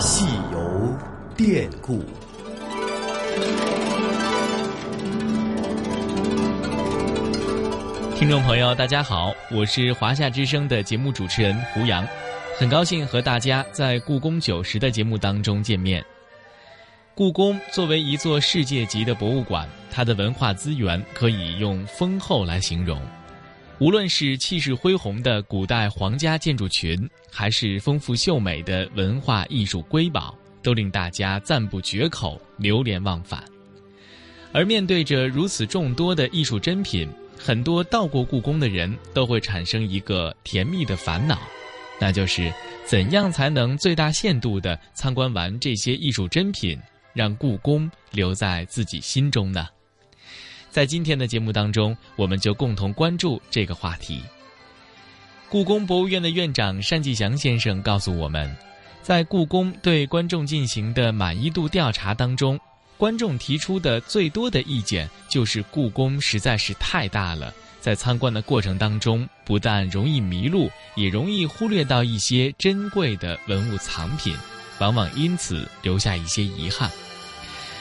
戏游典故。听众朋友，大家好，我是华夏之声的节目主持人胡杨，很高兴和大家在《故宫九十》的节目当中见面。故宫作为一座世界级的博物馆，它的文化资源可以用丰厚来形容。无论是气势恢宏的古代皇家建筑群，还是丰富秀美的文化艺术瑰宝，都令大家赞不绝口、流连忘返。而面对着如此众多的艺术珍品，很多到过故宫的人都会产生一个甜蜜的烦恼，那就是怎样才能最大限度地参观完这些艺术珍品，让故宫留在自己心中呢？在今天的节目当中，我们就共同关注这个话题。故宫博物院的院长单霁翔先生告诉我们，在故宫对观众进行的满意度调查当中，观众提出的最多的意见就是故宫实在是太大了，在参观的过程当中，不但容易迷路，也容易忽略到一些珍贵的文物藏品，往往因此留下一些遗憾。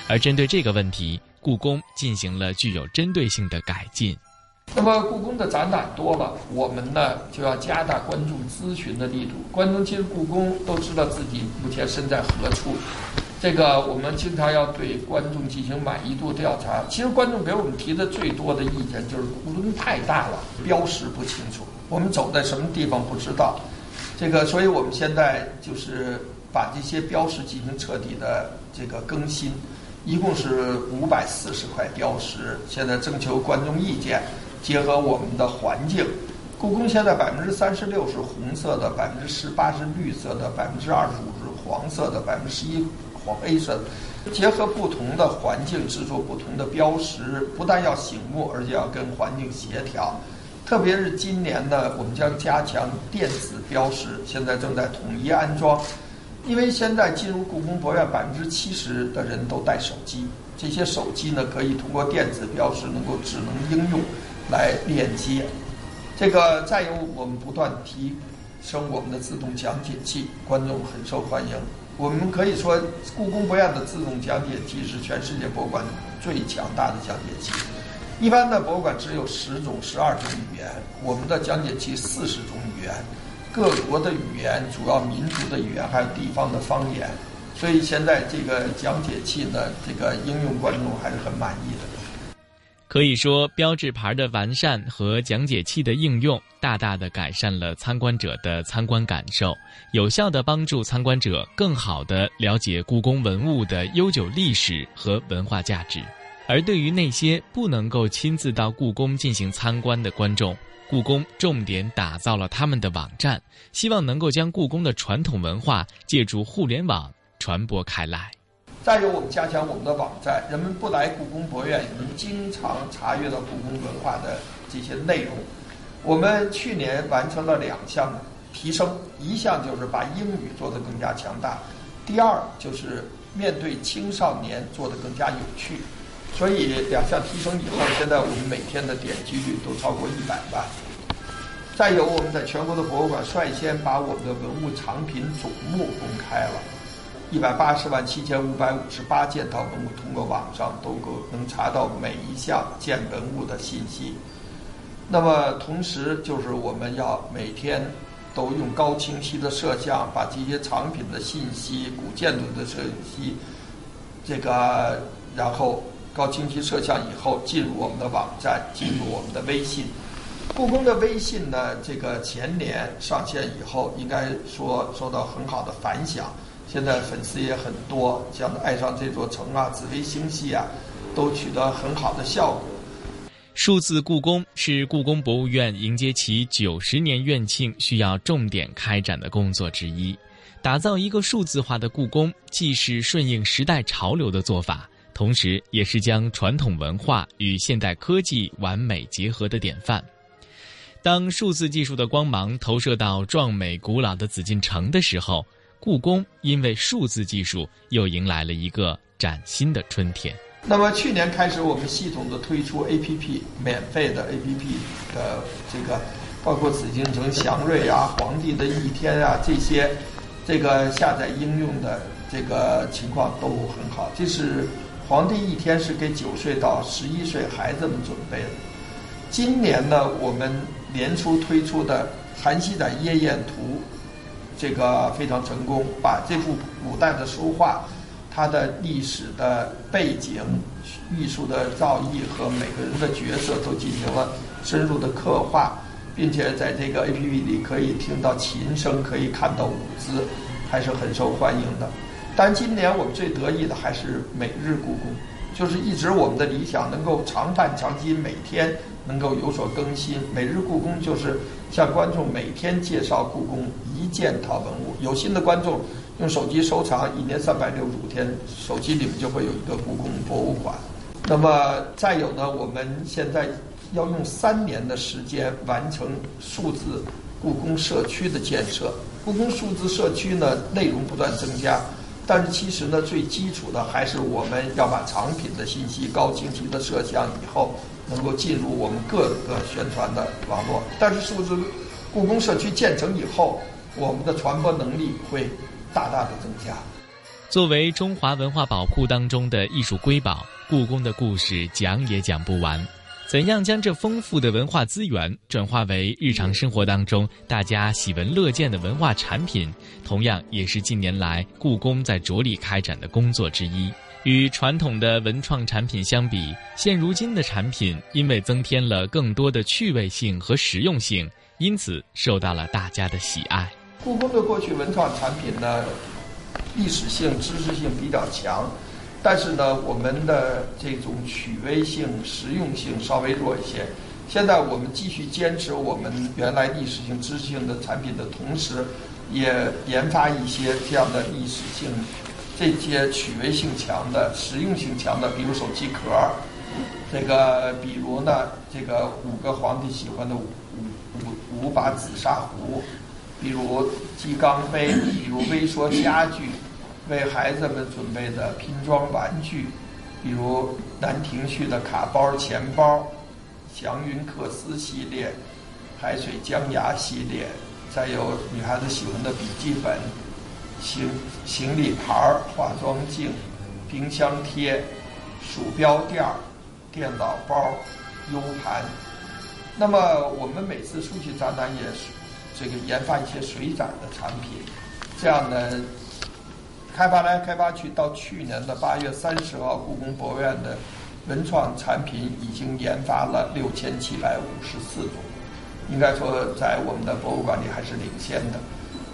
而针对这个问题，故宫进行了具有针对性的改进。那么，故宫的展览多了，我们呢就要加大观众咨询的力度。观众进故宫都知道自己目前身在何处，这个我们经常要对观众进行满意度调查。其实，观众给我们提的最多的意见就是故宫太大了，标识不清楚，我们走在什么地方不知道。这个，所以我们现在就是把这些标识进行彻底的这个更新。一共是五百四十块标识，现在征求观众意见，结合我们的环境，故宫现在百分之三十六是红色的，百分之十八是绿色的，百分之二十五是黄色的，百分之十一黄 A 色的，结合不同的环境制作不同的标识，不但要醒目，而且要跟环境协调。特别是今年呢，我们将加强电子标识，现在正在统一安装。因为现在进入故宫博物院，百分之七十的人都带手机，这些手机呢可以通过电子标识，能够智能应用来链接。这个再有，我们不断提升我们的自动讲解器，观众很受欢迎。我们可以说，故宫博物院的自动讲解器是全世界博物馆最强大的讲解器。一般的博物馆只有十种、十二种语言，我们的讲解器四十种语言。各国的语言、主要民族的语言，还有地方的方言，所以现在这个讲解器呢，这个应用观众还是很满意的。可以说，标志牌的完善和讲解器的应用，大大的改善了参观者的参观感受，有效的帮助参观者更好的了解故宫文物的悠久历史和文化价值。而对于那些不能够亲自到故宫进行参观的观众，故宫重点打造了他们的网站，希望能够将故宫的传统文化借助互联网传播开来。再有，我们加强我们的网站，人们不来故宫博物院也能经常查阅到故宫文化的这些内容。我们去年完成了两项提升，一项就是把英语做得更加强大，第二就是面对青少年做得更加有趣。所以两项提升以后，现在我们每天的点击率都超过一百万。再有，我们在全国的博物馆率先把我们的文物藏品总目公开了，一百八十万七千五百五十八件套文物，通过网上都够能查到每一项件文物的信息。那么同时，就是我们要每天都用高清晰的摄像，把这些藏品的信息、古建筑的信息，这个然后。高清晰摄像以后进入我们的网站，进入我们的微信。故宫的微信呢，这个前年上线以后，应该说受到很好的反响。现在粉丝也很多，像爱上这座城啊、紫微星系啊，都取得很好的效果。数字故宫是故宫博物院迎接其九十年院庆需要重点开展的工作之一。打造一个数字化的故宫，既是顺应时代潮流的做法。同时，也是将传统文化与现代科技完美结合的典范。当数字技术的光芒投射到壮美古老的紫禁城的时候，故宫因为数字技术又迎来了一个崭新的春天。那么，去年开始，我们系统的推出 APP，免费的 APP 的这个，包括紫禁城祥瑞啊、皇帝的一天啊这些。这个下载应用的这个情况都很好。这是皇帝一天是给九岁到十一岁孩子们准备的。今年呢，我们年初推出的《韩熙载夜宴图》，这个非常成功，把这幅古代的书画，它的历史的背景、艺术的造诣和每个人的角色都进行了深入的刻画，并且在这个 A P P 里可以听到琴声，可以看到舞姿，还是很受欢迎的。但今年我们最得意的还是每日故宫，就是一直我们的理想能够常办常新，每天。能够有所更新，每日故宫就是向观众每天介绍故宫一件套文物。有新的观众用手机收藏，一年三百六十五天，手机里面就会有一个故宫博物馆。那么再有呢，我们现在要用三年的时间完成数字故宫社区的建设。故宫数字社区呢，内容不断增加，但是其实呢，最基础的还是我们要把藏品的信息高清晰的摄像以后。能够进入我们各个宣传的网络，但是数字故宫社区建成以后，我们的传播能力会大大的增加。作为中华文化宝库当中的艺术瑰宝，故宫的故事讲也讲不完。怎样将这丰富的文化资源转化为日常生活当中大家喜闻乐见的文化产品，同样也是近年来故宫在着力开展的工作之一。与传统的文创产品相比，现如今的产品因为增添了更多的趣味性和实用性，因此受到了大家的喜爱。故宫的过去文创产品呢，历史性、知识性比较强，但是呢，我们的这种趣味性、实用性稍微弱一些。现在我们继续坚持我们原来历史性、知识性的产品的同时，也研发一些这样的历史性。这些趣味性强的、实用性强的，比如手机壳儿，这个比如呢，这个五个皇帝喜欢的五五五把紫砂壶，比如鸡缸杯，比如微缩家具，为孩子们准备的拼装玩具，比如《兰亭序》的卡包、钱包，祥云克斯系列，海水江崖系列，再有女孩子喜欢的笔记本。行行李牌、化妆镜、冰箱贴、鼠标垫、电脑包、U 盘。那么我们每次出去展览也是这个研发一些水展的产品，这样呢，开发来开发去，到去年的八月三十号，故宫博物院的文创产品已经研发了六千七百五十四种，应该说在我们的博物馆里还是领先的。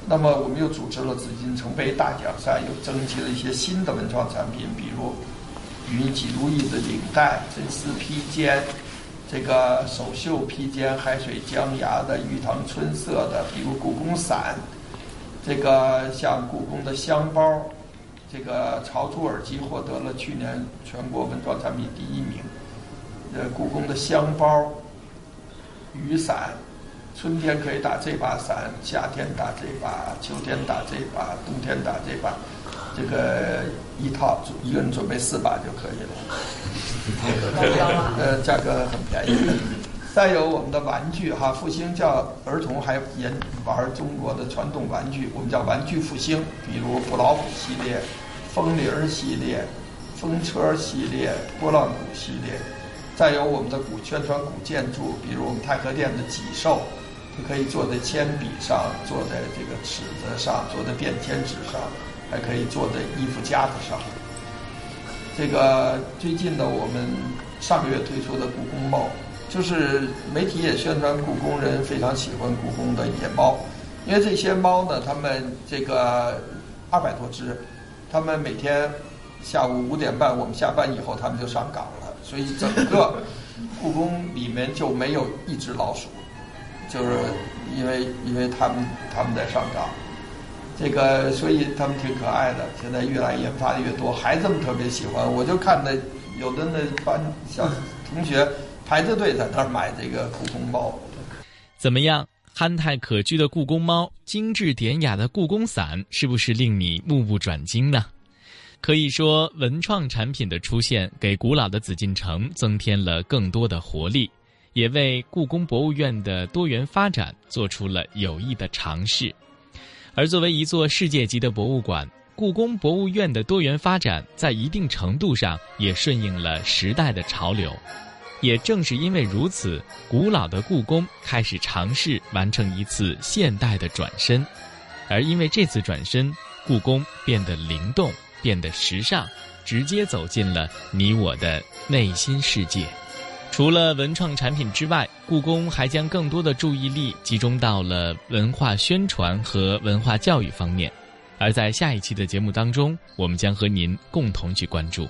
那么，我们又组织了紫禁城杯大奖赛，又征集了一些新的文创产品，比如云锦如意的领带、真丝披肩、这个手绣披肩、海水江崖的玉堂春色的，比如故宫伞，这个像故宫的香包，这个潮珠耳机获得了去年全国文创产品第一名，呃，故宫的香包、雨伞。春天可以打这把伞，夏天打这把，秋天打这把，冬天打这把，这个一套一个人准备四把就可以了。呃，价格很便宜。再有我们的玩具哈，复兴叫儿童还研玩中国的传统玩具，我们叫玩具复兴，比如布老虎系列、风铃儿系列、风车系列、拨浪鼓系列。再有我们的古宣传古建筑，比如我们太和殿的脊兽。它可以坐在铅笔上，坐在这个尺子上，坐在便签纸上，还可以坐在衣服夹子上。这个最近呢，我们上个月推出的故宫猫，就是媒体也宣传故宫人非常喜欢故宫的野猫，因为这些猫呢，它们这个二百多只，它们每天下午五点半我们下班以后，它们就上岗了，所以整个故宫里面就没有一只老鼠。就是因为因为他们他们在上岗，这个所以他们挺可爱的。现在越来研发的越多，孩子们特别喜欢。我就看那有的那班小同学排着队在那儿买这个故宫猫。怎么样？憨态可掬的故宫猫，精致典雅的故宫伞，是不是令你目不转睛呢？可以说，文创产品的出现，给古老的紫禁城增添了更多的活力。也为故宫博物院的多元发展做出了有益的尝试，而作为一座世界级的博物馆，故宫博物院的多元发展，在一定程度上也顺应了时代的潮流。也正是因为如此，古老的故宫开始尝试完成一次现代的转身，而因为这次转身，故宫变得灵动，变得时尚，直接走进了你我的内心世界。除了文创产品之外，故宫还将更多的注意力集中到了文化宣传和文化教育方面。而在下一期的节目当中，我们将和您共同去关注。